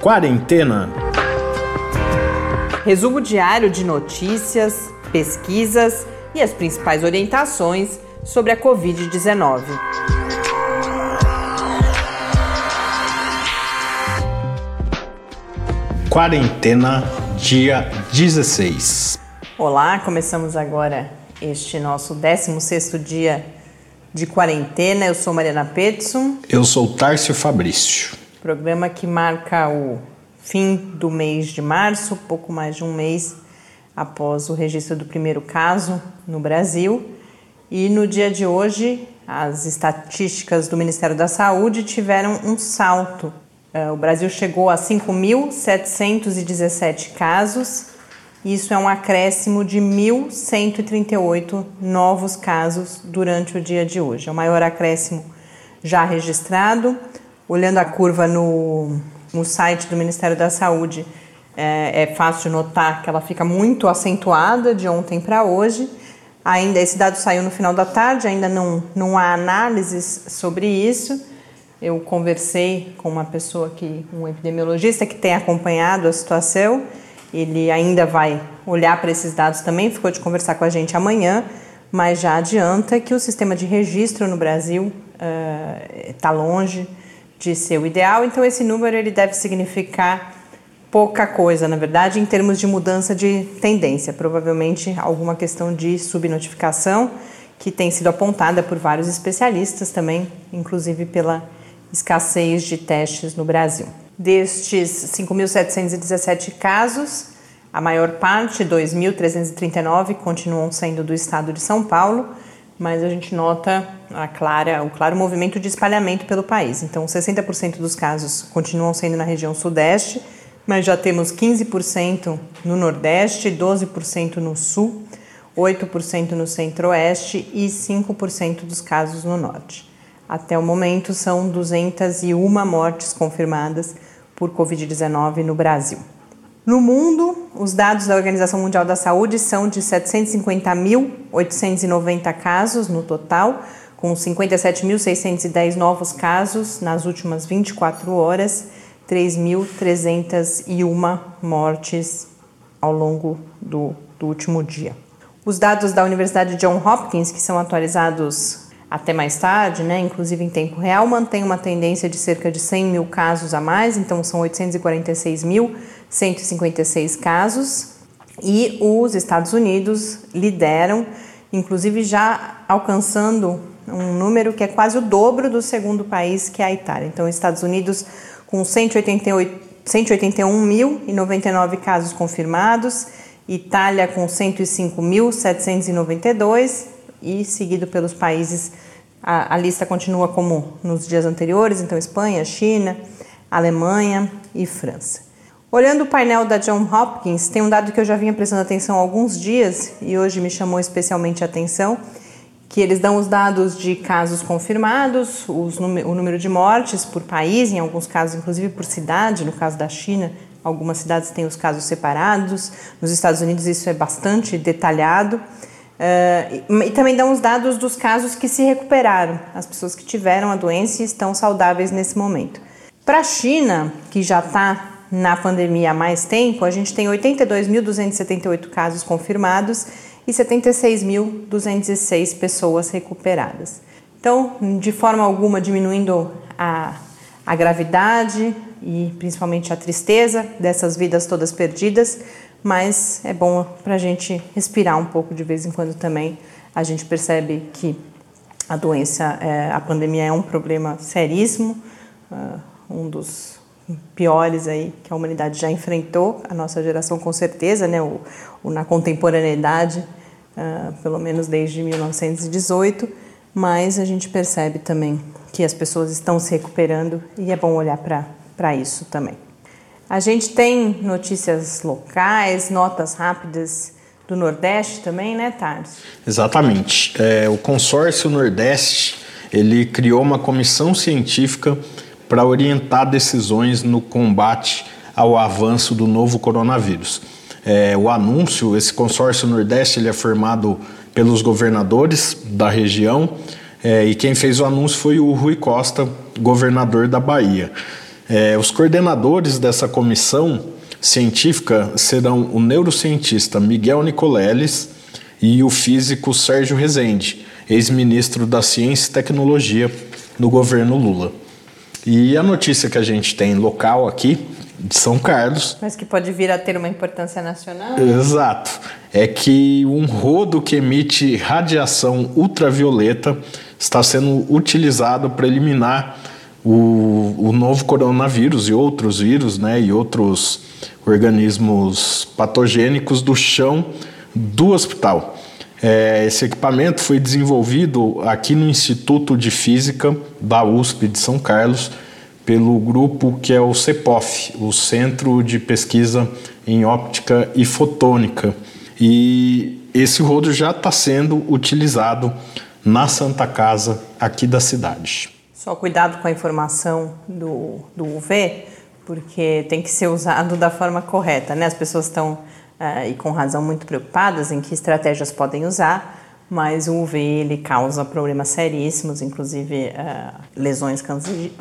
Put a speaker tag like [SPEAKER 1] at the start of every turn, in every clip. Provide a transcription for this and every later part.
[SPEAKER 1] Quarentena.
[SPEAKER 2] Resumo diário de notícias, pesquisas e as principais orientações sobre a Covid-19.
[SPEAKER 1] Quarentena, dia 16.
[SPEAKER 2] Olá, começamos agora este nosso 16º dia de quarentena. Eu sou Mariana Petson.
[SPEAKER 1] Eu sou Tárcio Fabrício.
[SPEAKER 2] Programa que marca o fim do mês de março, pouco mais de um mês após o registro do primeiro caso no Brasil. E no dia de hoje, as estatísticas do Ministério da Saúde tiveram um salto. É, o Brasil chegou a 5.717 casos, isso é um acréscimo de 1.138 novos casos durante o dia de hoje. É o maior acréscimo já registrado. Olhando a curva no, no site do Ministério da Saúde, é, é fácil de notar que ela fica muito acentuada de ontem para hoje. Ainda esse dado saiu no final da tarde, ainda não, não há análises sobre isso. Eu conversei com uma pessoa que, um epidemiologista que tem acompanhado a situação. Ele ainda vai olhar para esses dados também, ficou de conversar com a gente amanhã, mas já adianta que o sistema de registro no Brasil está uh, longe de ser o ideal. Então esse número ele deve significar pouca coisa, na verdade, em termos de mudança de tendência. Provavelmente alguma questão de subnotificação que tem sido apontada por vários especialistas também, inclusive pela escassez de testes no Brasil. Destes 5.717 casos, a maior parte, 2.339, continuam sendo do estado de São Paulo, mas a gente nota a clara, o claro movimento de espalhamento pelo país. Então, 60% dos casos continuam sendo na região sudeste, mas já temos 15% no Nordeste, 12% no Sul, 8% no Centro-Oeste e 5% dos casos no Norte. Até o momento, são 201 mortes confirmadas por Covid-19 no Brasil. No mundo, os dados da Organização Mundial da Saúde são de 750.890 casos no total, com 57.610 novos casos nas últimas 24 horas 3.301 mortes ao longo do, do último dia. Os dados da Universidade John Hopkins, que são atualizados até mais tarde, né, inclusive em tempo real, mantém uma tendência de cerca de 100 mil casos a mais, então são 846.156 casos. E os Estados Unidos lideram, inclusive já alcançando um número que é quase o dobro do segundo país, que é a Itália. Então, os Estados Unidos com 181.099 casos confirmados, Itália com 105.792 e seguido pelos países, a, a, lista continua como nos dias anteriores, então Espanha, China, Alemanha e França. Olhando o painel da John Hopkins, tem um dado que eu já vinha prestando atenção há alguns dias e hoje me chamou especialmente a atenção, que eles dão os dados de casos confirmados, os, o número de mortes por país, em alguns casos, inclusive por cidade, no caso da China, algumas cidades têm os casos separados, nos Estados Unidos isso é bastante detalhado. Uh, e também dão os dados dos casos que se recuperaram, as pessoas que tiveram a doença e estão saudáveis nesse momento. Para a China, que já está na pandemia há mais tempo, a gente tem 82.278 casos confirmados e 76.206 pessoas recuperadas. Então, de forma alguma diminuindo a, a gravidade e principalmente a tristeza dessas vidas todas perdidas, mas é bom para a gente respirar um pouco de vez em quando também. A gente percebe que a doença, é, a pandemia é um problema seríssimo, uh, um dos piores aí que a humanidade já enfrentou, a nossa geração com certeza, né, o, o na contemporaneidade uh, pelo menos desde 1918, mas a gente percebe também que as pessoas estão se recuperando e é bom olhar para isso também. A gente tem notícias locais, notas rápidas do Nordeste também, né, Tarso?
[SPEAKER 1] Exatamente. É, o consórcio Nordeste ele criou uma comissão científica para orientar decisões no combate ao avanço do novo coronavírus é, o anúncio, esse consórcio Nordeste ele é formado pelos governadores da região é, e quem fez o anúncio foi o Rui Costa, governador da Bahia. É, os coordenadores dessa comissão científica serão o neurocientista Miguel Nicoleles e o físico Sérgio Rezende, ex-ministro da Ciência e Tecnologia no governo Lula. E a notícia que a gente tem local aqui de São Carlos.
[SPEAKER 2] Mas que pode vir a ter uma importância nacional.
[SPEAKER 1] Exato. É que um rodo que emite radiação ultravioleta está sendo utilizado para eliminar o, o novo coronavírus e outros vírus, né, e outros organismos patogênicos do chão do hospital. É, esse equipamento foi desenvolvido aqui no Instituto de Física da USP de São Carlos pelo grupo que é o CEPOF, o Centro de Pesquisa em Óptica e Fotônica. E esse rodo já está sendo utilizado na Santa Casa aqui da cidade.
[SPEAKER 2] Só cuidado com a informação do, do UV, porque tem que ser usado da forma correta, né? As pessoas estão, e com razão, muito preocupadas em que estratégias podem usar, mas o UV ele causa problemas seríssimos, inclusive uh, lesões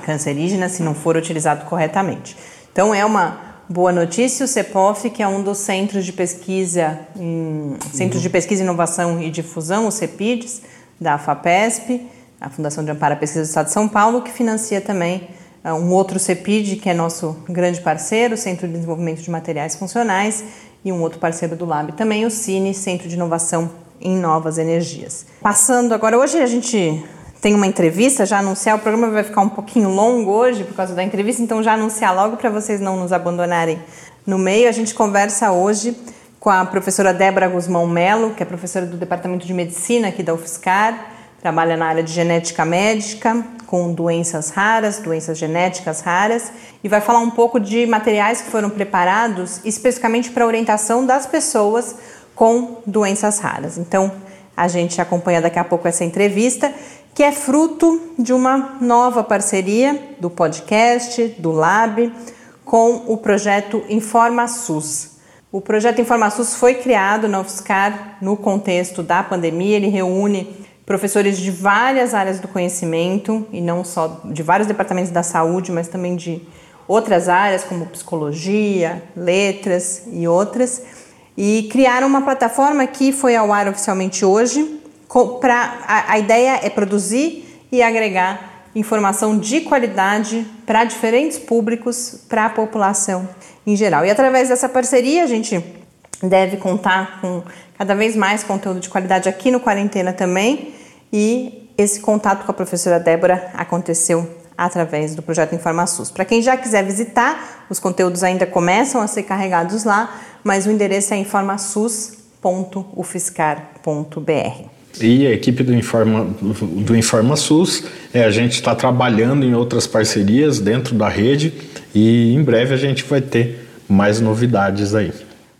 [SPEAKER 2] cancerígenas, se não for utilizado corretamente. Então é uma boa notícia, o CEPOF, que é um dos centros de pesquisa, em, centros de pesquisa, inovação e difusão, o CEPIDS, da FAPESP, a Fundação de Amparo à Pesquisa do Estado de São Paulo, que financia também uh, um outro CEPID, que é nosso grande parceiro, Centro de Desenvolvimento de Materiais Funcionais, e um outro parceiro do Lab também, o CINE, Centro de Inovação em Novas Energias. Passando agora, hoje a gente tem uma entrevista, já anunciar, o programa vai ficar um pouquinho longo hoje por causa da entrevista, então já anunciar logo para vocês não nos abandonarem no meio. A gente conversa hoje com a professora Débora Guzmão Melo, que é professora do Departamento de Medicina aqui da UFSCar, Trabalha na área de genética médica, com doenças raras, doenças genéticas raras, e vai falar um pouco de materiais que foram preparados especificamente para orientação das pessoas com doenças raras. Então, a gente acompanha daqui a pouco essa entrevista, que é fruto de uma nova parceria do podcast, do Lab, com o projeto InformaSUS. O projeto InformaSUS foi criado na UFSCar no contexto da pandemia, ele reúne professores de várias áreas do conhecimento e não só de vários departamentos da saúde, mas também de outras áreas como psicologia, letras e outras, e criaram uma plataforma que foi ao ar oficialmente hoje. Pra, a, a ideia é produzir e agregar informação de qualidade para diferentes públicos, para a população em geral. E através dessa parceria, a gente deve contar com cada vez mais conteúdo de qualidade aqui no Quarentena também. E esse contato com a professora Débora aconteceu através do projeto InformaSUS. Para quem já quiser visitar, os conteúdos ainda começam a ser carregados lá, mas o endereço é informasus.ufscar.br.
[SPEAKER 1] E a equipe do, Informa, do InformaSUS, é, a gente está trabalhando em outras parcerias dentro da rede e em breve a gente vai ter mais novidades aí.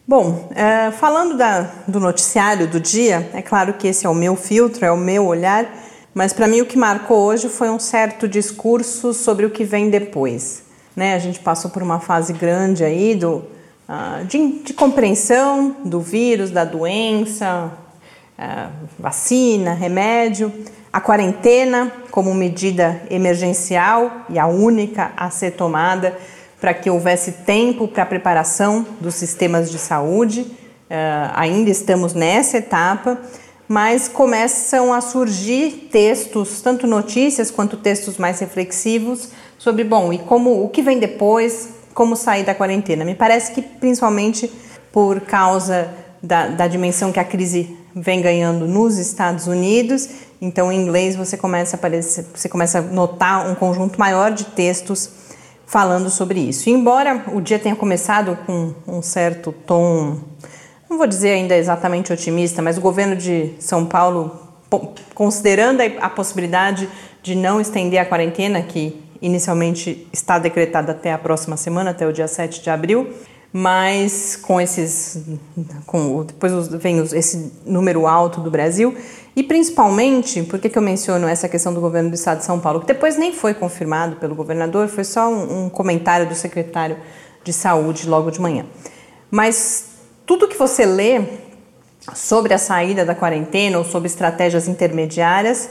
[SPEAKER 2] Bom, é, falando da, do noticiário do dia, é claro que esse é o meu filtro, é o meu olhar, mas para mim o que marcou hoje foi um certo discurso sobre o que vem depois. Né? A gente passou por uma fase grande aí do, uh, de, de, compreensão do vírus, da doença, uh, vacina, remédio, a quarentena como medida emergencial e a única a ser tomada para que houvesse tempo para a preparação dos sistemas de saúde. Uh, ainda estamos nessa etapa, mas começam a surgir textos, tanto notícias quanto textos mais reflexivos, sobre bom e como o que vem depois, como sair da quarentena. Me parece que principalmente por causa da, da dimensão que a crise vem ganhando nos Estados Unidos, então em inglês você começa a aparecer, você começa a notar um conjunto maior de textos falando sobre isso. Embora o dia tenha começado com um certo tom, não vou dizer ainda exatamente otimista, mas o governo de São Paulo, considerando a possibilidade de não estender a quarentena, que inicialmente está decretada até a próxima semana, até o dia 7 de abril, mas com esses com depois vem esse número alto do Brasil. E principalmente por que eu menciono essa questão do governo do estado de São Paulo? Que depois nem foi confirmado pelo governador foi só um, um comentário do secretário de saúde logo de manhã. Mas tudo que você lê sobre a saída da quarentena ou sobre estratégias intermediárias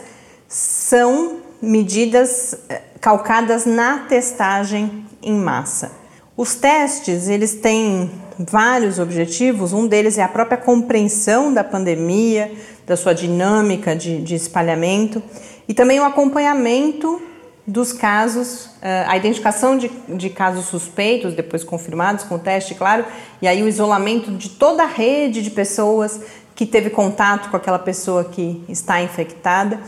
[SPEAKER 2] são medidas eh, calcadas na testagem em massa. Os testes, eles têm vários objetivos, um deles é a própria compreensão da pandemia, da sua dinâmica de, de espalhamento e também o acompanhamento dos casos, eh, a identificação de, de, casos suspeitos, depois confirmados com o teste, claro, e aí o isolamento de toda a rede de pessoas que teve contato com aquela pessoa que está infectada.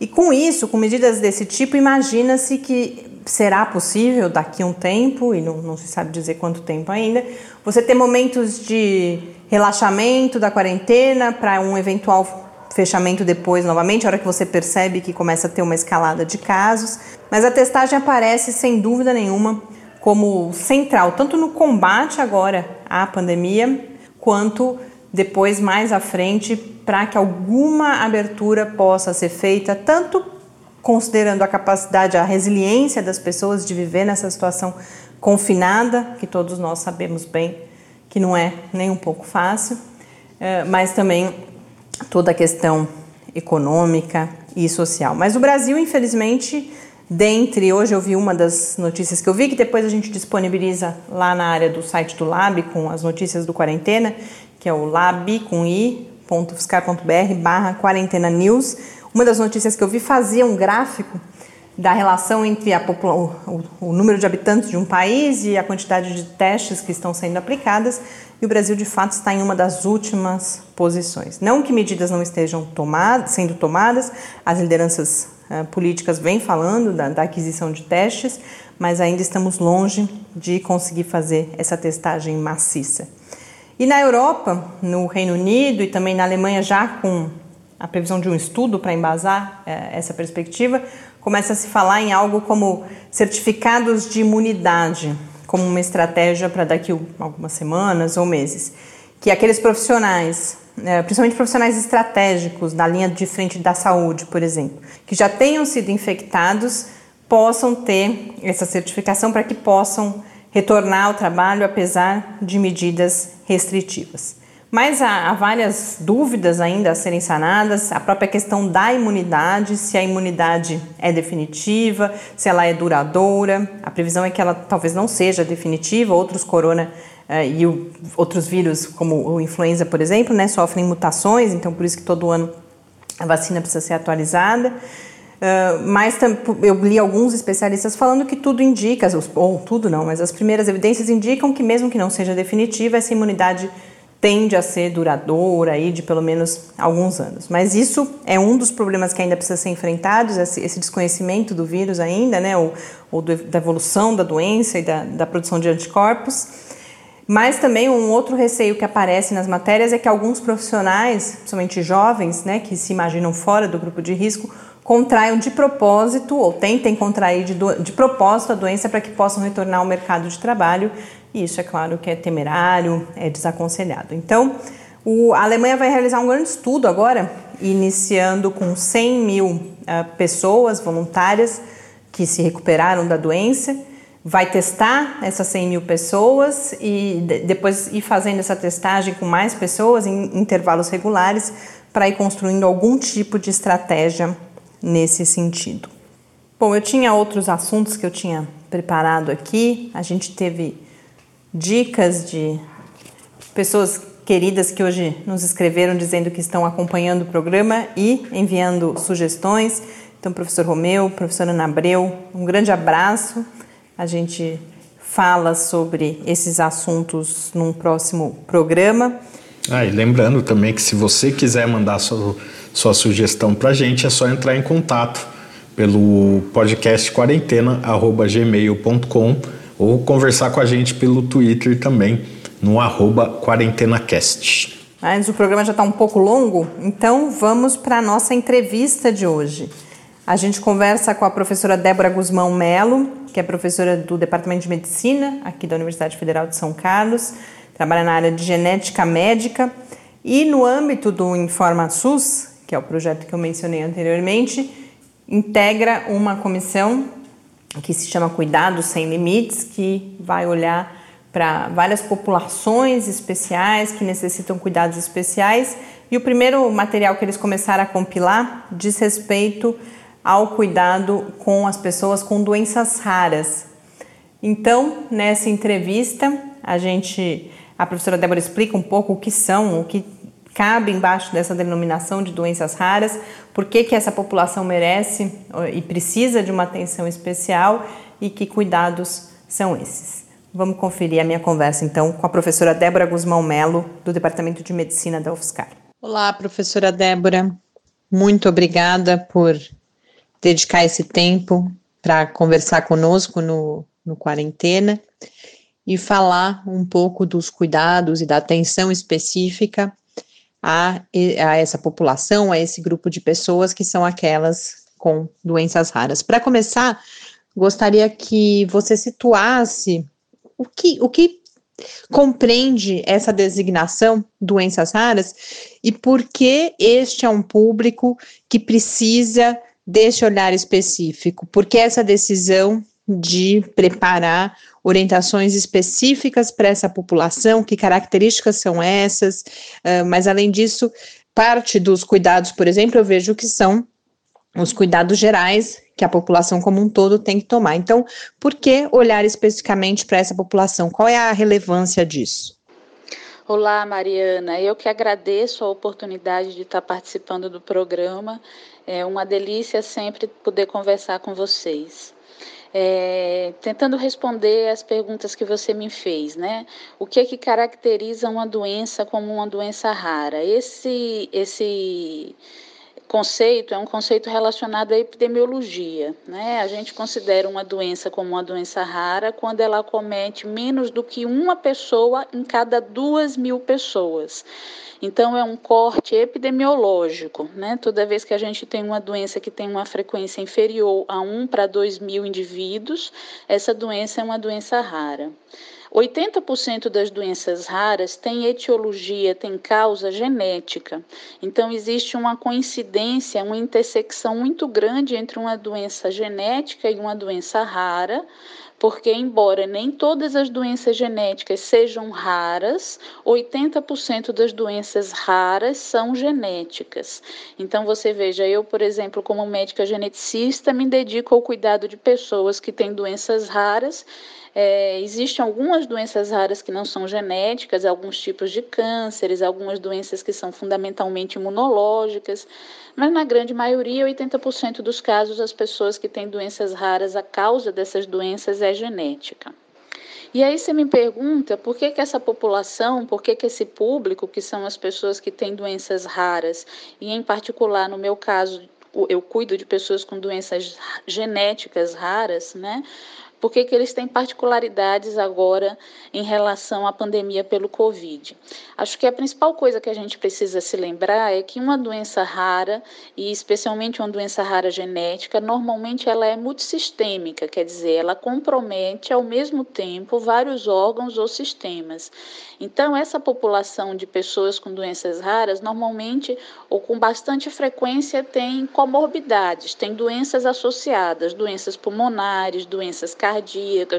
[SPEAKER 2] E com isso, com medidas desse tipo, imagina-se que será possível daqui a um tempo, e não, não se sabe dizer quanto tempo ainda, você ter momentos de relaxamento da quarentena para um eventual fechamento depois novamente, a hora que você percebe que começa a ter uma escalada de casos. Mas a testagem aparece sem dúvida nenhuma como central, tanto no combate agora à pandemia, quanto depois mais à frente, para que alguma abertura possa ser feita, tanto considerando a capacidade, a resiliência das pessoas de viver nessa situação confinada, que todos nós sabemos bem que não é nem um pouco fácil, eh, mas também toda a questão econômica e social. Mas o Brasil, infelizmente, dentre hoje eu vi uma das notícias que eu vi que depois a gente disponibiliza lá na área do site do Lab com as notícias do quarentena, que é o lab com i.fiscar.br barra quarentena news uma das notícias que eu vi fazia um gráfico da relação entre o, o, número de habitantes de um país e a quantidade de testes que estão sendo aplicadas, e o Brasil de fato está em uma das últimas posições. Não que medidas não estejam tomadas, sendo tomadas, as lideranças uh, políticas vêm falando da, da aquisição de testes, mas ainda estamos longe de conseguir fazer essa testagem maciça. E na Europa, no Reino Unido e também na Alemanha, já com a previsão de um estudo para embasar é, essa perspectiva, começa a se falar em algo como certificados de imunidade, como uma estratégia para daqui algumas semanas ou meses. Que aqueles profissionais, é, principalmente profissionais estratégicos da linha de frente da saúde, por exemplo, que já tenham sido infectados, possam ter essa certificação para que possam retornar ao trabalho apesar de medidas restritivas. Mas há, há, várias dúvidas ainda a serem sanadas, a própria questão da imunidade, se a imunidade é definitiva, se ela é duradoura. A previsão é que ela talvez não seja definitiva, outros corona uh, e o, outros vírus, como o influenza, por exemplo, né, sofrem mutações, então por isso que todo ano a vacina precisa ser atualizada. Uh, mas eu li alguns especialistas falando que tudo indica, ou tudo não, mas as primeiras evidências indicam que mesmo que não seja definitiva, essa imunidade tende a ser duradoura aí de pelo menos alguns anos. Mas isso é um dos problemas que ainda precisa ser enfrentados, esse, desconhecimento do vírus ainda, né, ou, ou da evolução da doença e da, da produção de anticorpos. Mas também um outro receio que aparece nas matérias é que alguns profissionais, principalmente jovens, né, que se imaginam fora do grupo de risco, contraiam de propósito ou tentem contrair de, de propósito a doença para que possam retornar ao mercado de trabalho e isso é claro que é temerário, é desaconselhado. Então, o, a Alemanha vai realizar um grande estudo agora, iniciando com 100 mil uh, pessoas voluntárias que se recuperaram da doença. Vai testar essas 100 mil pessoas e de, depois ir fazendo essa testagem com mais pessoas em intervalos regulares para ir construindo algum tipo de estratégia nesse sentido. Bom, eu tinha outros assuntos que eu tinha preparado aqui. A gente teve dicas de pessoas queridas que hoje nos escreveram dizendo que estão acompanhando o programa e enviando sugestões. Então, professor Romeu, professora Ana Abreu, um grande abraço. A gente fala sobre esses assuntos num próximo programa.
[SPEAKER 1] Ah, e lembrando também que se você quiser mandar sua, sua sugestão para a gente, é só entrar em contato pelo podcast quarentena@gmail.com ou conversar com a gente pelo Twitter também, no arroba QuarentenaCast.
[SPEAKER 2] Mas o programa já está um pouco longo, então vamos para a nossa entrevista de hoje. A gente conversa com a professora Débora Guzmão Melo, que é professora do Departamento de Medicina aqui da Universidade Federal de São Carlos, trabalha na área de genética médica e no âmbito do Informa SUS, que é o projeto que eu mencionei anteriormente, integra uma comissão que se chama Cuidados Sem Limites, que vai olhar para várias populações especiais que necessitam cuidados especiais. E o primeiro material que eles começaram a compilar diz respeito ao cuidado com as pessoas com doenças raras. Então, nessa entrevista, a gente, a professora Débora explica um pouco o que são, o que cabe embaixo dessa denominação de doenças raras, por que, essa população merece e precisa de uma atenção especial e que cuidados são esses. Vamos conferir a minha conversa então com a professora Débora Guzmão Melo, do Departamento de Medicina da UFSCar.
[SPEAKER 3] Olá, professora Débora. Muito obrigada por dedicar esse tempo para conversar conosco no, no Quarentena e falar um pouco dos cuidados e da atenção específica a, a essa população, a esse grupo de pessoas que são aquelas com doenças raras. Para começar, gostaria que você situasse o que, o que compreende essa designação doenças raras e por que este é um público que precisa desse olhar específico, por que essa decisão de preparar orientações específicas para essa população, que características são essas, uh, mas além disso, parte dos cuidados, por exemplo, eu vejo que são os cuidados gerais que a população como um todo tem que tomar. Então, por que olhar especificamente para essa população? Qual é a relevância disso?
[SPEAKER 4] Olá, Mariana. Eu que agradeço a oportunidade de estar participando do programa. É uma delícia sempre poder conversar com vocês. É, tentando responder as perguntas que você me fez, né? O que é que caracteriza uma doença como uma doença rara? Esse, esse conceito é um conceito relacionado à epidemiologia. Né? A gente considera uma doença como uma doença rara quando ela comete menos do que uma pessoa em cada duas mil pessoas. Então, é um corte epidemiológico. Né? Toda vez que a gente tem uma doença que tem uma frequência inferior a 1 para 2 mil indivíduos, essa doença é uma doença rara. 80% das doenças raras têm etiologia, têm causa genética. Então, existe uma coincidência, uma intersecção muito grande entre uma doença genética e uma doença rara, porque, embora nem todas as doenças genéticas sejam raras, 80% das doenças raras são genéticas. Então, você veja, eu, por exemplo, como médica geneticista, me dedico ao cuidado de pessoas que têm doenças raras é, existem algumas doenças raras que não são genéticas, alguns tipos de cânceres, algumas doenças que são fundamentalmente imunológicas, mas na grande maioria, 80% dos casos, as pessoas que têm doenças raras, a causa dessas doenças é genética. E aí você me pergunta por que, que essa população, por que, que esse público, que são as pessoas que têm doenças raras, e em particular no meu caso, eu cuido de pessoas com doenças genéticas raras, né? Por que, que eles têm particularidades agora em relação à pandemia pelo Covid? Acho que a principal coisa que a gente precisa se lembrar é que uma doença rara, e especialmente uma doença rara genética, normalmente ela é multissistêmica, quer dizer, ela compromete ao mesmo tempo vários órgãos ou sistemas. Então, essa população de pessoas com doenças raras, normalmente ou com bastante frequência, tem comorbidades, tem doenças associadas, doenças pulmonares, doenças cardíacas,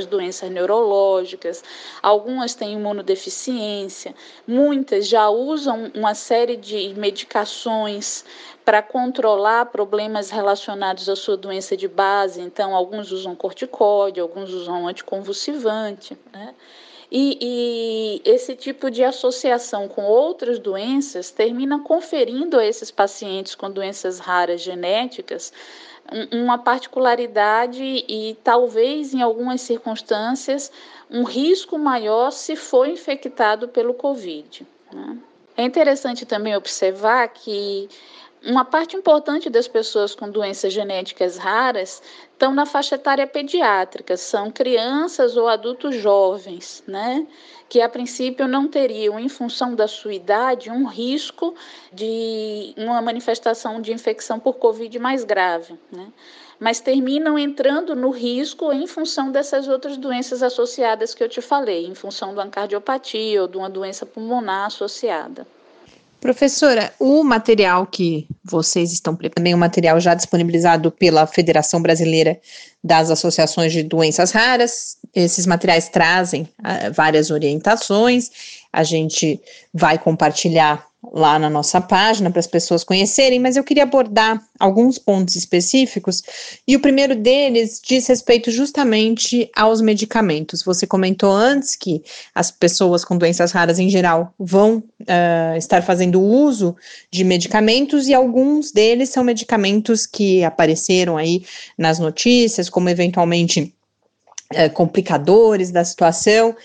[SPEAKER 4] doenças neurológicas, algumas têm imunodeficiência, muitas já usam uma série de medicações para controlar problemas relacionados à sua doença de base. Então, alguns usam corticóide, alguns usam anticonvulsivante. Né? E, e, esse tipo de associação com outras doenças termina conferindo a esses pacientes com doenças raras genéticas uma particularidade e talvez em algumas circunstâncias um risco maior se for infectado pelo Covid. Né? É interessante também observar que uma parte importante das pessoas com doenças genéticas raras estão na faixa etária pediátrica, são crianças ou adultos jovens, né? Que a princípio não teriam, em função da sua idade, um risco de uma manifestação de infecção por Covid mais grave, né? Mas terminam entrando no risco em função dessas outras doenças associadas que eu te falei, em função de uma cardiopatia ou de uma doença pulmonar associada.
[SPEAKER 3] Professora, o material que vocês estão preparando, o material já disponibilizado pela Federação Brasileira das Associações de Doenças Raras, esses materiais trazem uh, várias orientações, a gente vai compartilhar
[SPEAKER 2] lá na nossa página para as pessoas conhecerem, mas eu queria abordar alguns pontos específicos. E o primeiro deles diz respeito justamente aos medicamentos. Você comentou antes que as pessoas com doenças raras em geral vão uh, estar fazendo uso de medicamentos e alguns deles são medicamentos que apareceram aí nas notícias como eventualmente uh, complicadores da situação.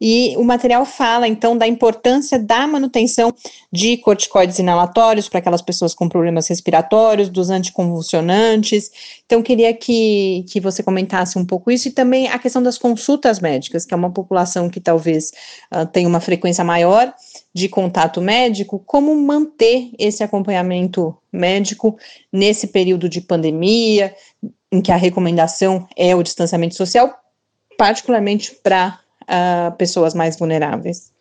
[SPEAKER 2] E o material fala, então, da importância da manutenção de corticoides inalatórios para aquelas pessoas com problemas respiratórios, dos anticonvulsionantes. Então, queria que, que você comentasse um pouco isso e também a questão das consultas médicas, que é uma população que talvez uh, tenha uma frequência maior de contato médico, como manter esse acompanhamento médico nesse período de pandemia, em que a recomendação é o distanciamento social, particularmente para uh, pessoas mais vulneráveis.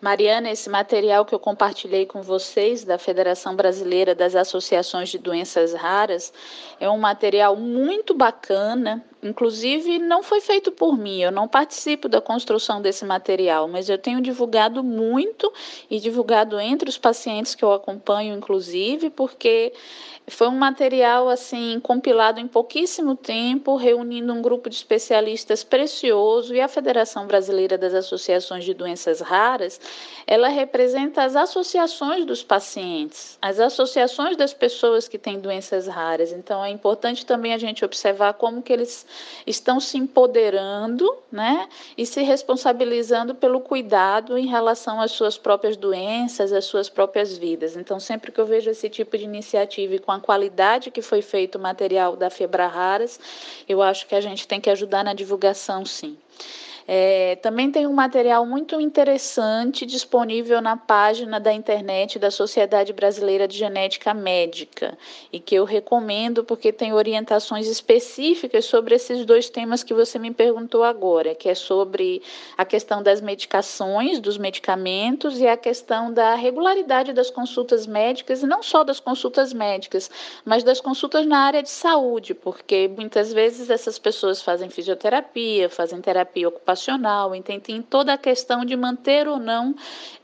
[SPEAKER 4] Mariana, esse material que eu compartilhei com vocês da Federação Brasileira das Associações de Doenças Raras é um material muito bacana. Inclusive, não foi feito por mim, eu não participo da construção desse material, mas eu tenho divulgado muito e divulgado entre os pacientes que eu acompanho, inclusive, porque foi um material assim compilado em pouquíssimo tempo, reunindo um grupo de especialistas precioso e a Federação Brasileira das Associações de Doenças Raras, ela representa as associações dos pacientes, as associações das pessoas que têm doenças raras. Então é importante também a gente observar como que eles estão se empoderando, né, e se responsabilizando pelo cuidado em relação às suas próprias doenças, às suas próprias vidas. Então sempre que eu vejo esse tipo de iniciativa e com a qualidade que foi feito o material da Febra Raras, eu acho que a gente tem que ajudar na divulgação, sim. É, também tem um material muito interessante disponível na página da internet da Sociedade Brasileira de Genética Médica e que eu recomendo porque tem orientações específicas sobre esses dois temas que você me perguntou agora, que é sobre a questão das medicações, dos medicamentos e a questão da regularidade das consultas médicas, e não só das consultas médicas, mas das consultas na área de saúde, porque muitas vezes essas pessoas fazem fisioterapia, fazem terapia ocupacional então tem toda a questão de manter ou não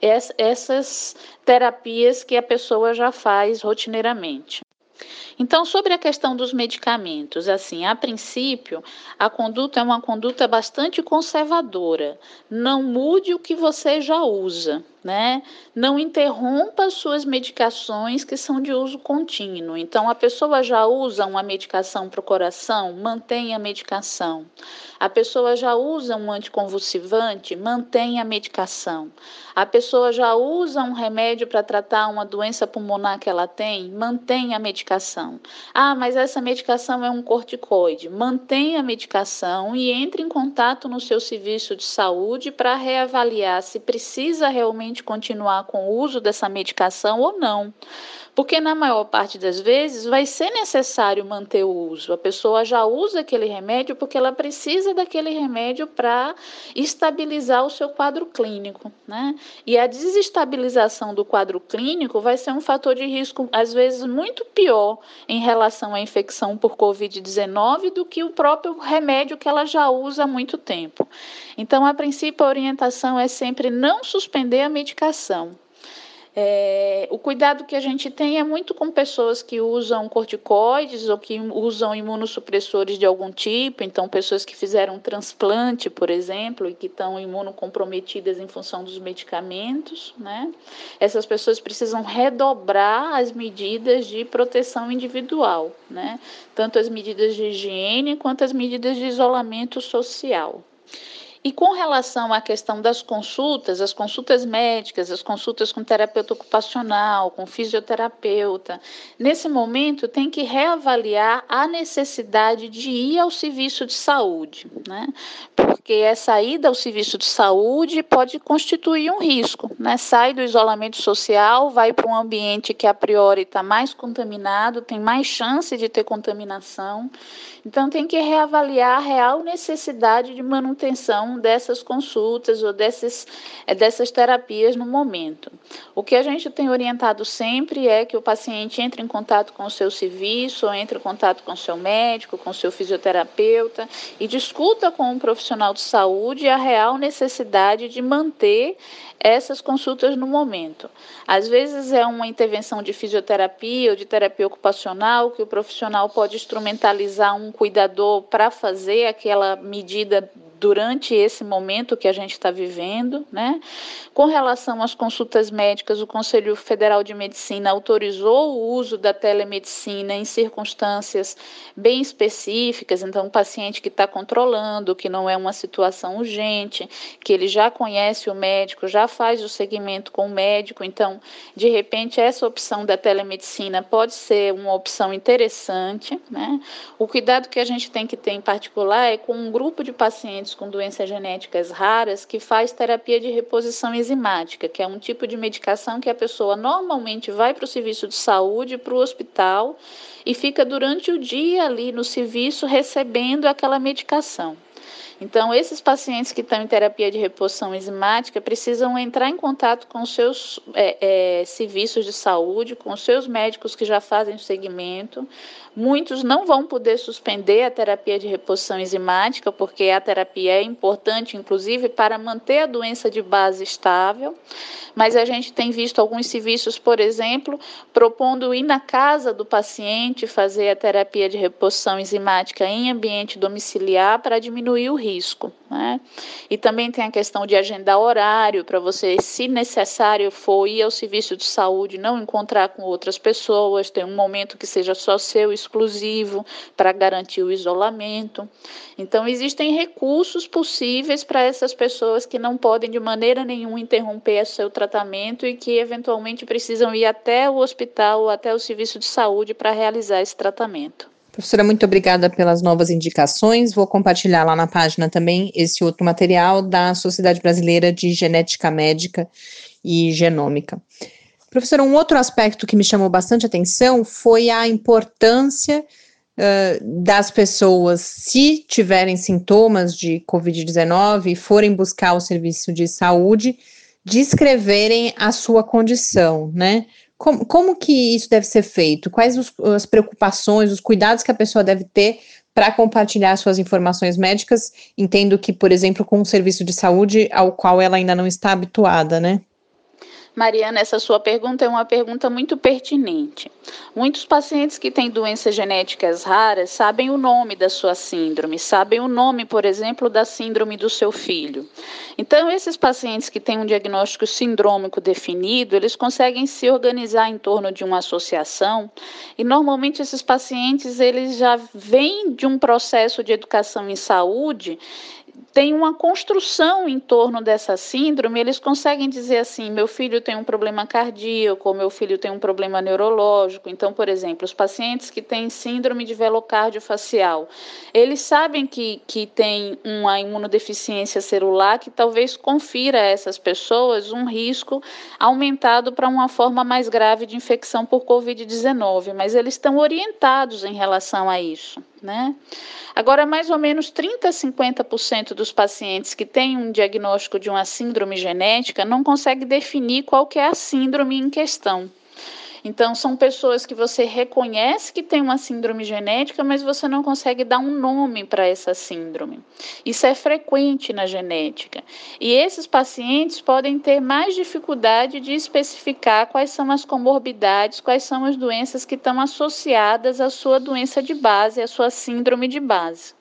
[SPEAKER 4] essas terapias que a pessoa já faz rotineiramente. Então, sobre a questão dos medicamentos, assim, a princípio, a conduta é uma conduta bastante conservadora. Não mude o que você já usa né? Não interrompa suas medicações que são de uso contínuo. Então, a pessoa já usa uma medicação para o coração, mantenha a medicação. A pessoa já usa um anticonvulsivante, mantenha a medicação. A pessoa já usa um remédio para tratar uma doença pulmonar que ela tem, mantenha a medicação. Ah, mas essa medicação é um corticoide. Mantenha a medicação e entre em contato no seu serviço de saúde para reavaliar se precisa realmente continuar com o uso dessa medicação ou não. Porque na maior parte das vezes vai ser necessário manter o uso. A pessoa já usa aquele remédio porque ela precisa daquele remédio para estabilizar o seu quadro clínico, né? E a desestabilização do quadro clínico vai ser um fator de risco às vezes muito pior em relação à infecção por COVID-19 do que o próprio remédio que ela já usa há muito tempo. Então, a princípio, a orientação é sempre não suspender a medicação. É, o cuidado que a gente tem é muito com pessoas que usam corticoides ou que usam imunossupressores de algum tipo, então pessoas que fizeram transplante, por exemplo, e que estão imunocomprometidas em função dos medicamentos, né? Essas pessoas precisam redobrar as medidas de proteção individual, né? Tanto as medidas de higiene quanto as medidas de isolamento social. E com relação à questão das consultas, as consultas médicas, as consultas com terapeuta ocupacional, com fisioterapeuta, nesse momento tem que reavaliar a necessidade de ir ao serviço de saúde, né? Porque essa ida ao serviço de saúde pode constituir um risco, né? Sai do isolamento social, vai para um ambiente que a priori está mais contaminado, tem mais chance de ter contaminação. Então tem que reavaliar a real necessidade de manutenção dessas consultas ou dessas, é, dessas terapias no momento. O que a gente tem orientado sempre é que o paciente entre em contato com o seu serviço, ou entre em contato com o seu médico, com o seu fisioterapeuta e discuta com um profissional de saúde a real necessidade de manter essas consultas no momento. Às vezes é uma intervenção de fisioterapia ou de terapia ocupacional que o profissional pode instrumentalizar um cuidador para fazer aquela medida durante esse momento que a gente está vivendo, né? Com relação às consultas médicas, o Conselho Federal de Medicina autorizou o uso da telemedicina em circunstâncias bem específicas, então, um paciente que está controlando, que não é uma situação urgente, que ele já conhece o médico, já faz o segmento com o médico, então, de repente, essa opção da telemedicina pode ser uma opção interessante, né? O cuidado que a gente tem que ter em particular é com um grupo de pacientes com doenças genéticas raras que faz terapia de reposição enzimática, que é um tipo de medicação que a pessoa normalmente vai para o serviço de saúde, para o hospital e fica durante o dia ali no serviço recebendo aquela medicação. Então, esses pacientes que estão em terapia de reposição enzimática precisam entrar em contato com seus é, é, serviços de saúde, com seus médicos que já fazem o segmento. Muitos não vão poder suspender a terapia de reposição enzimática, porque a terapia é importante, inclusive, para manter a doença de base estável. Mas a gente tem visto alguns serviços, por exemplo, propondo ir na casa do paciente fazer a terapia de reposição enzimática em ambiente domiciliar para diminuir o risco. Né? E também tem a questão de agendar horário para você, se necessário for, ir ao serviço de saúde, não encontrar com outras pessoas, ter um momento que seja só seu, exclusivo, para garantir o isolamento. Então, existem recursos possíveis para essas pessoas que não podem de maneira nenhuma interromper seu tratamento e que eventualmente precisam ir até o hospital ou até o serviço de saúde para realizar esse tratamento.
[SPEAKER 3] Professora, muito obrigada pelas novas indicações. Vou compartilhar lá na página também esse outro material da Sociedade Brasileira de Genética Médica e Genômica. Professora, um outro aspecto que me chamou bastante atenção foi a importância uh, das pessoas, se tiverem sintomas de Covid-19 e forem buscar o serviço de saúde, descreverem a sua condição, né? Como, como que isso deve ser feito? Quais os, as preocupações, os cuidados que a pessoa deve ter para compartilhar suas informações médicas? Entendo que, por exemplo, com um serviço de saúde ao qual ela ainda não está habituada, né?
[SPEAKER 4] Mariana, essa sua pergunta é uma pergunta muito pertinente. Muitos pacientes que têm doenças genéticas raras sabem o nome da sua síndrome, sabem o nome, por exemplo, da síndrome do seu filho. Então, esses pacientes que têm um diagnóstico sindrômico definido, eles conseguem se organizar em torno de uma associação e normalmente esses pacientes eles já vêm de um processo de educação em saúde tem uma construção em torno dessa síndrome, eles conseguem dizer assim: meu filho tem um problema cardíaco, meu filho tem um problema neurológico. Então, por exemplo, os pacientes que têm síndrome de velocárdio facial, eles sabem que, que tem uma imunodeficiência celular que talvez confira a essas pessoas um risco aumentado para uma forma mais grave de infecção por Covid-19, mas eles estão orientados em relação a isso. Né? Agora, mais ou menos 30 a 50% dos pacientes que têm um diagnóstico de uma síndrome genética não conseguem definir qual que é a síndrome em questão. Então, são pessoas que você reconhece que tem uma síndrome genética, mas você não consegue dar um nome para essa síndrome. Isso é frequente na genética. E esses pacientes podem ter mais dificuldade de especificar quais são as comorbidades, quais são as doenças que estão associadas à sua doença de base, à sua síndrome de base.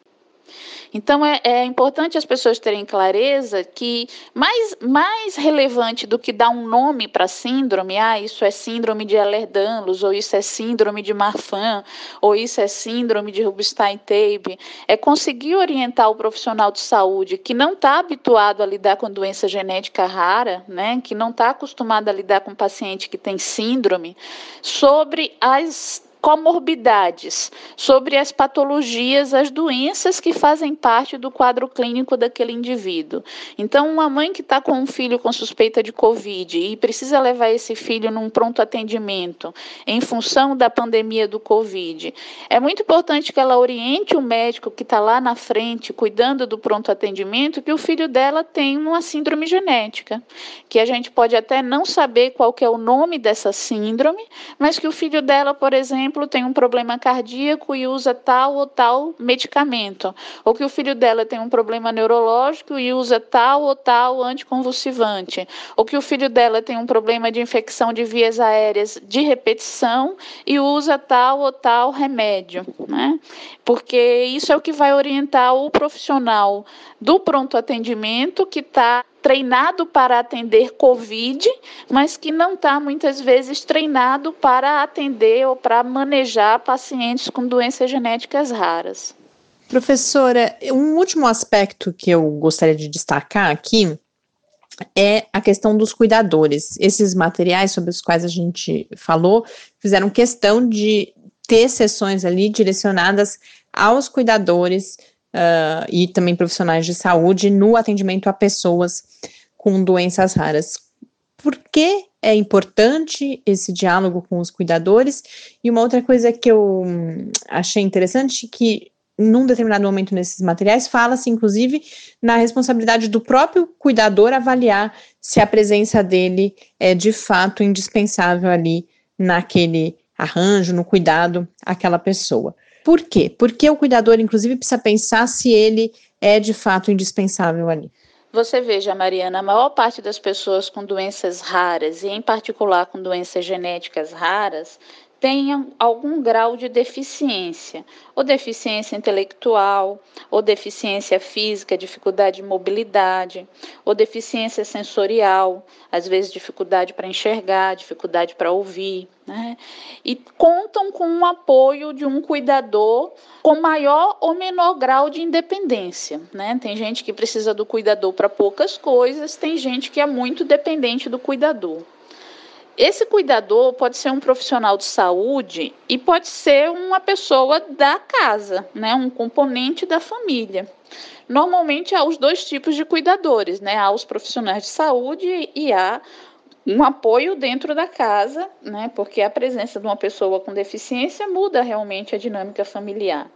[SPEAKER 4] Então é, é, importante as pessoas terem clareza que mais, mais relevante do que dar um nome para síndrome, ah, isso é síndrome de Ehlers-Danlos, ou isso é síndrome de Marfan, ou isso é síndrome de Rubinstein-Taube, é conseguir orientar o profissional de saúde que não está habituado a lidar com doença genética rara, né, que não está acostumado a lidar com paciente que tem síndrome, sobre as comorbidades, sobre as patologias, as doenças que fazem parte do quadro clínico daquele indivíduo. Então, uma mãe que está com um filho com suspeita de Covid e precisa levar esse filho num pronto atendimento em função da pandemia do Covid, é muito importante que ela oriente o médico que está lá na frente, cuidando do pronto atendimento, que o filho dela tem uma síndrome genética, que a gente pode até não saber qual é o nome dessa síndrome, mas que o filho dela, por exemplo, exemplo, tem um problema cardíaco e usa tal ou tal medicamento, ou que o filho dela tem um problema neurológico e usa tal ou tal anticonvulsivante, ou que o filho dela tem um problema de infecção de vias aéreas de repetição e usa tal ou tal remédio, né? Porque isso é o que vai orientar o profissional do pronto atendimento que está treinado para atender Covid, mas que não está muitas vezes treinado para atender ou para manejar pacientes com doenças genéticas raras.
[SPEAKER 2] Professora, um último aspecto que eu gostaria de destacar aqui é a questão dos cuidadores. Esses materiais sobre os quais a gente falou fizeram questão de ter sessões ali direcionadas aos cuidadores uh, e também profissionais de saúde no atendimento a pessoas com doenças raras. Por que é importante esse diálogo com os cuidadores? E uma outra coisa que eu hum, achei interessante que num determinado momento nesses materiais, fala-se, inclusive, na responsabilidade do próprio cuidador avaliar se a presença dele é de fato indispensável ali naquele arranjo, no cuidado àquela pessoa. Por quê? Porque o cuidador, inclusive, precisa pensar se ele é de fato indispensável ali.
[SPEAKER 4] Você veja, Mariana, a maior parte das pessoas com doenças raras, e em particular com doenças genéticas raras, tenham algum grau de deficiência, ou deficiência intelectual, ou deficiência física, dificuldade de mobilidade, ou deficiência sensorial, às vezes dificuldade para enxergar, dificuldade para ouvir, né? E contam com o apoio de um cuidador com maior ou menor grau de independência, né? Tem gente que precisa do cuidador para poucas coisas, tem gente que é muito dependente do cuidador. Esse cuidador pode ser um profissional de saúde e pode ser uma pessoa da casa, né, um componente da família. Normalmente há os dois tipos de cuidadores, né? Há os profissionais de saúde e há um apoio dentro da casa, né? Porque a presença de uma pessoa com deficiência muda realmente a dinâmica familiar.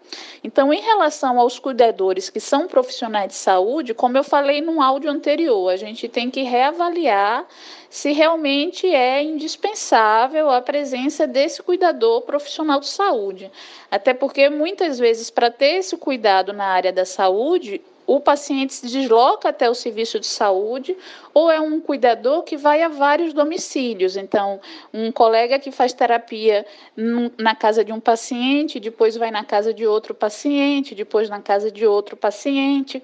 [SPEAKER 4] Então, em relação aos cuidadores que são profissionais de saúde, como eu falei no áudio anterior, a gente tem que reavaliar se realmente é indispensável a presença desse cuidador profissional de saúde. Até porque muitas vezes para ter esse cuidado na área da saúde, o paciente se desloca até o serviço de saúde ou é um cuidador que vai a vários domicílios. Então, um colega que faz terapia na casa de um paciente, depois vai na casa de outro paciente, depois na casa de outro paciente.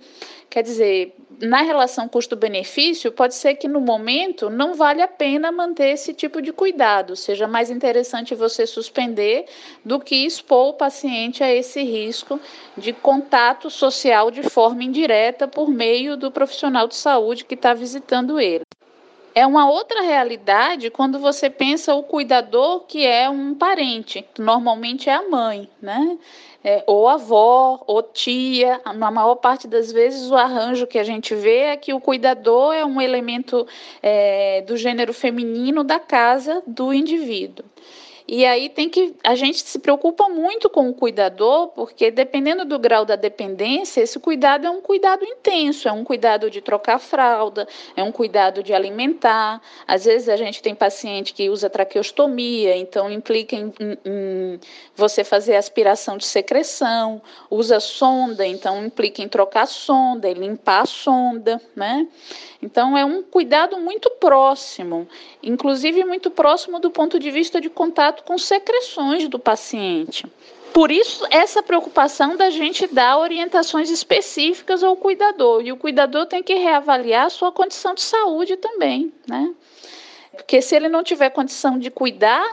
[SPEAKER 4] Quer dizer, na relação custo-benefício, pode ser que no momento não vale a pena manter esse tipo de cuidado, seja mais interessante você suspender do que expor o paciente a esse risco de contato social de forma indireta por meio do profissional de saúde que está visitando ele. É uma outra realidade quando você pensa o cuidador que é um parente, normalmente é a mãe, né? É, ou avó, ou tia. Na maior parte das vezes, o arranjo que a gente vê é que o cuidador é um elemento é, do gênero feminino da casa do indivíduo. E aí tem que a gente se preocupa muito com o cuidador, porque dependendo do grau da dependência, esse cuidado é um cuidado intenso, é um cuidado de trocar fralda, é um cuidado de alimentar. Às vezes a gente tem paciente que usa traqueostomia, então implica em, em, em você fazer aspiração de secreção, usa sonda, então implica em trocar sonda e limpar a sonda, né? Então, é um cuidado muito próximo, inclusive muito próximo do ponto de vista de contato com secreções do paciente. Por isso, essa preocupação da gente dar orientações específicas ao cuidador. E o cuidador tem que reavaliar a sua condição de saúde também, né? Porque se ele não tiver condição de cuidar,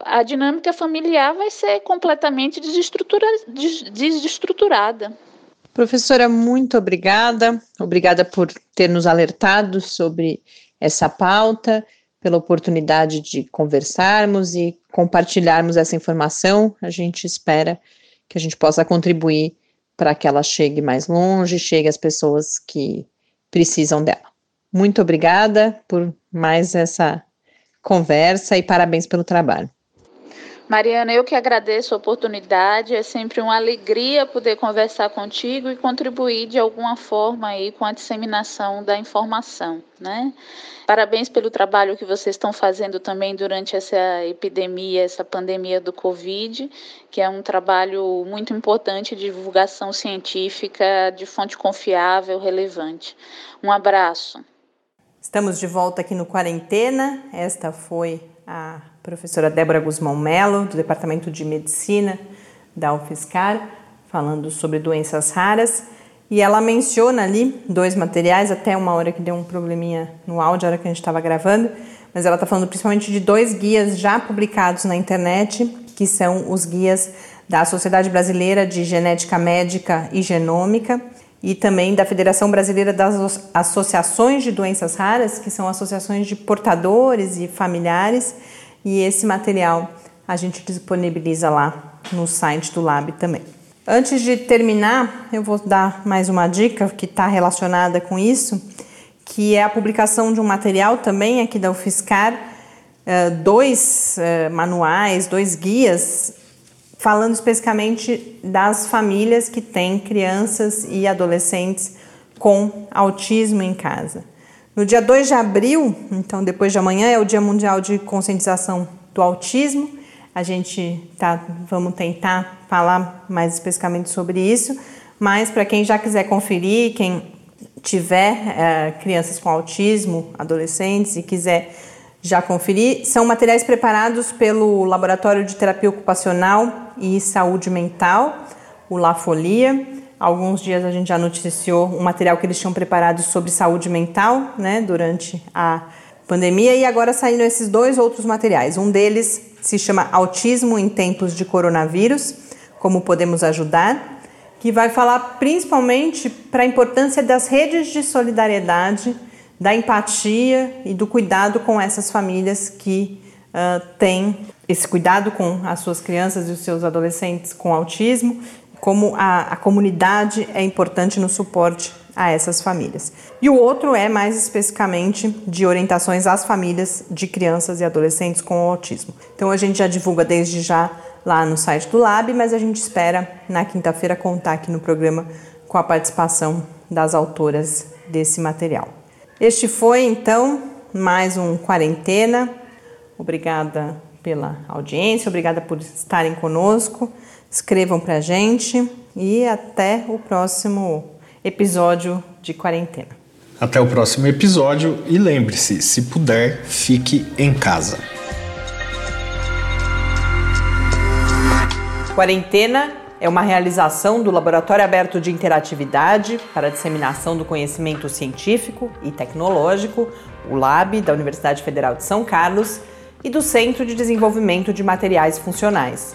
[SPEAKER 4] a dinâmica familiar vai ser completamente desestruturada.
[SPEAKER 2] Professora, muito obrigada. Obrigada por ter nos alertado sobre essa pauta, pela oportunidade de conversarmos e compartilharmos essa informação. A gente espera que a gente possa contribuir para que ela chegue mais longe, chegue às pessoas que precisam dela. Muito obrigada por mais essa conversa e parabéns pelo trabalho.
[SPEAKER 4] Mariana, eu que agradeço a oportunidade, é sempre uma alegria poder conversar contigo e contribuir de alguma forma aí com a disseminação da informação, né? Parabéns pelo trabalho que vocês estão fazendo também durante essa epidemia, essa pandemia do Covid, que é um trabalho muito importante de divulgação científica de fonte confiável, relevante. Um abraço.
[SPEAKER 2] Estamos de volta aqui no Quarentena. Esta foi a professora Débora Guzmão Melo, do Departamento de Medicina da UFSCar, falando sobre doenças raras. E ela menciona ali dois materiais, até uma hora que deu um probleminha no áudio, a hora que a gente estava gravando, mas ela está falando principalmente de dois guias já publicados na internet, que são os guias da Sociedade Brasileira de Genética Médica e Genômica e também da Federação Brasileira das Associações de Doenças Raras, que são associações de portadores e familiares e esse material a gente disponibiliza lá no site do Lab também. Antes de terminar, eu vou dar mais uma dica que está relacionada com isso, que é a publicação de um material também aqui da UFSCar, eh, dois eh, manuais, dois guias, falando especificamente das famílias que têm crianças e adolescentes com autismo em casa. No dia 2 de abril, então depois de amanhã, é o Dia Mundial de Conscientização do Autismo. A gente tá, vamos tentar falar mais especificamente sobre isso, mas para quem já quiser conferir, quem tiver é, crianças com autismo, adolescentes e quiser já conferir, são materiais preparados pelo Laboratório de Terapia Ocupacional e Saúde Mental, o La Folia alguns dias a gente já noticiou um material que eles tinham preparado sobre saúde mental, né, durante a pandemia, e agora saíram esses dois outros materiais. Um deles se chama Autismo em Tempos de Coronavírus: Como Podemos Ajudar, que vai falar principalmente para a importância das redes de solidariedade, da empatia e do cuidado com essas famílias que uh, têm esse cuidado com as suas crianças e os seus adolescentes com autismo como a, a comunidade é importante no suporte a essas famílias. E o outro é mais especificamente de orientações às famílias de crianças e adolescentes com autismo. Então a gente já divulga desde já lá no site do Lab, mas a gente espera na quinta-feira contar aqui no programa com a participação das autoras desse material. Este foi então mais um quarentena. Obrigada pela audiência, obrigada por estarem conosco escrevam para a gente e até o próximo episódio de quarentena.
[SPEAKER 1] Até o próximo episódio e lembre-se, se puder, fique em casa.
[SPEAKER 2] Quarentena é uma realização do Laboratório Aberto de Interatividade para a Disseminação do Conhecimento Científico e Tecnológico, o LAB, da Universidade Federal de São Carlos, e do Centro de Desenvolvimento de Materiais Funcionais